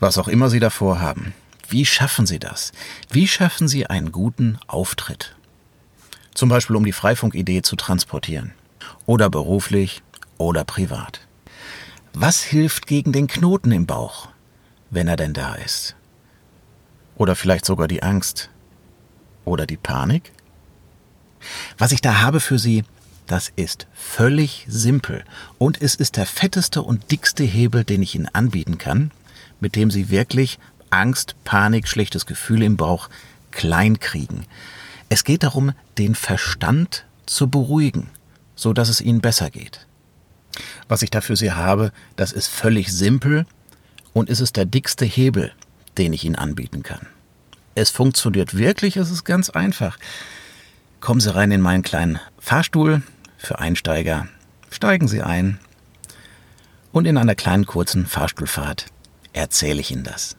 Was auch immer Sie davor haben. Wie schaffen Sie das? Wie schaffen Sie einen guten Auftritt? Zum Beispiel, um die Freifunk-Idee zu transportieren. Oder beruflich oder privat. Was hilft gegen den Knoten im Bauch, wenn er denn da ist? Oder vielleicht sogar die Angst? Oder die Panik? Was ich da habe für Sie, das ist völlig simpel und es ist der fetteste und dickste Hebel, den ich Ihnen anbieten kann, mit dem Sie wirklich Angst, Panik, schlechtes Gefühl im Bauch klein kriegen. Es geht darum, den Verstand zu beruhigen, so dass es Ihnen besser geht. Was ich da für Sie habe, das ist völlig simpel und es ist der dickste Hebel, den ich Ihnen anbieten kann. Es funktioniert wirklich, es ist ganz einfach. Kommen Sie rein in meinen kleinen Fahrstuhl, für Einsteiger. Steigen Sie ein und in einer kleinen kurzen Fahrstuhlfahrt erzähle ich Ihnen das.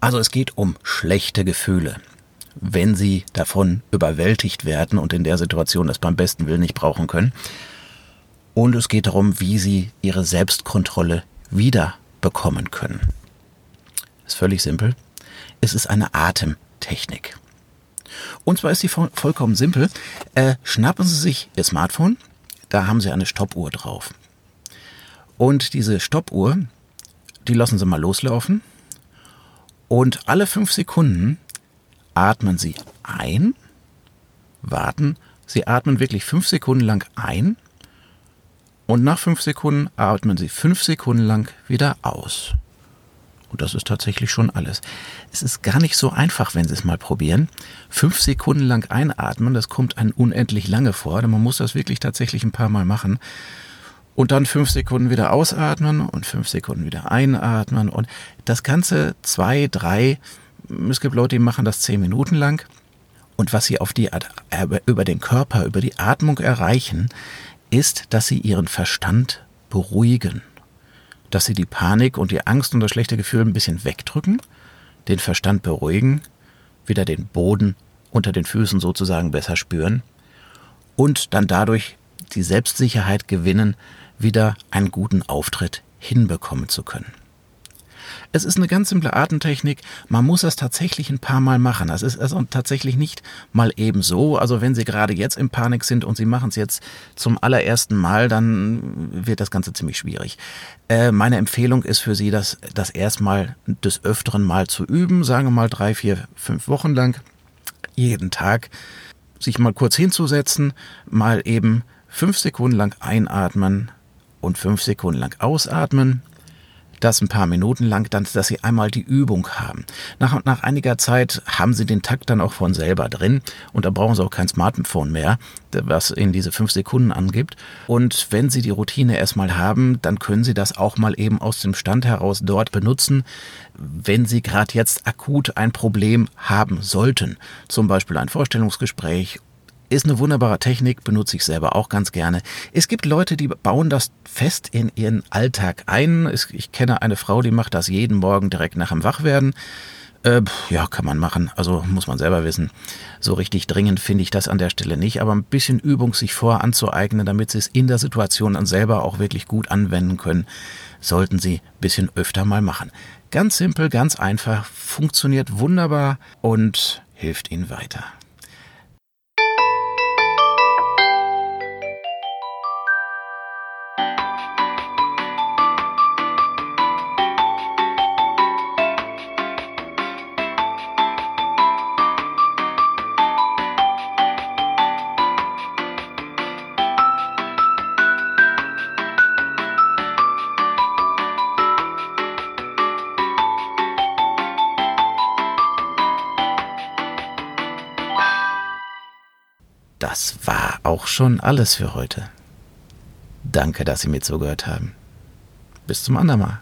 Also es geht um schlechte Gefühle. Wenn Sie davon überwältigt werden und in der Situation das beim besten Willen nicht brauchen können. Und es geht darum, wie Sie Ihre Selbstkontrolle wieder bekommen können. Ist völlig simpel. Es ist eine Atemtechnik. Und zwar ist sie vollkommen simpel. Äh, schnappen Sie sich Ihr Smartphone, da haben Sie eine Stoppuhr drauf. Und diese Stoppuhr, die lassen Sie mal loslaufen und alle fünf Sekunden atmen Sie ein, warten, Sie atmen wirklich fünf Sekunden lang ein und nach fünf Sekunden atmen Sie fünf Sekunden lang wieder aus. Und das ist tatsächlich schon alles. Es ist gar nicht so einfach, wenn Sie es mal probieren. Fünf Sekunden lang einatmen, das kommt einem unendlich lange vor. Man muss das wirklich tatsächlich ein paar Mal machen und dann fünf Sekunden wieder ausatmen und fünf Sekunden wieder einatmen. Und das Ganze zwei, drei, es gibt Leute, die machen das zehn Minuten lang. Und was sie auf die über den Körper, über die Atmung erreichen, ist, dass sie ihren Verstand beruhigen, dass sie die Panik und die Angst und das schlechte Gefühl ein bisschen wegdrücken, den Verstand beruhigen, wieder den Boden unter den Füßen sozusagen besser spüren und dann dadurch die Selbstsicherheit gewinnen, wieder einen guten Auftritt hinbekommen zu können. Es ist eine ganz simple Atemtechnik. Man muss es tatsächlich ein paar Mal machen. Das ist also tatsächlich nicht mal eben so. Also wenn Sie gerade jetzt in Panik sind und Sie machen es jetzt zum allerersten Mal, dann wird das Ganze ziemlich schwierig. Äh, meine Empfehlung ist für Sie, das, das erstmal des Öfteren mal zu üben. Sagen wir mal drei, vier, fünf Wochen lang. Jeden Tag sich mal kurz hinzusetzen, mal eben fünf Sekunden lang einatmen, und fünf Sekunden lang ausatmen. Das ein paar Minuten lang, dann, dass Sie einmal die Übung haben. Nach, nach einiger Zeit haben Sie den Takt dann auch von selber drin und da brauchen Sie auch kein Smartphone mehr, was Ihnen diese fünf Sekunden angibt. Und wenn Sie die Routine erstmal haben, dann können Sie das auch mal eben aus dem Stand heraus dort benutzen, wenn Sie gerade jetzt akut ein Problem haben sollten. Zum Beispiel ein Vorstellungsgespräch ist eine wunderbare Technik, benutze ich selber auch ganz gerne. Es gibt Leute, die bauen das fest in ihren Alltag ein. Ich kenne eine Frau, die macht das jeden Morgen direkt nach dem Wachwerden. Äh, ja, kann man machen. Also muss man selber wissen. So richtig dringend finde ich das an der Stelle nicht. Aber ein bisschen Übung sich vor anzueignen, damit Sie es in der Situation dann selber auch wirklich gut anwenden können, sollten Sie ein bisschen öfter mal machen. Ganz simpel, ganz einfach, funktioniert wunderbar und hilft Ihnen weiter. das war auch schon alles für heute. Danke, dass Sie mir zugehört haben. Bis zum anderen Mal.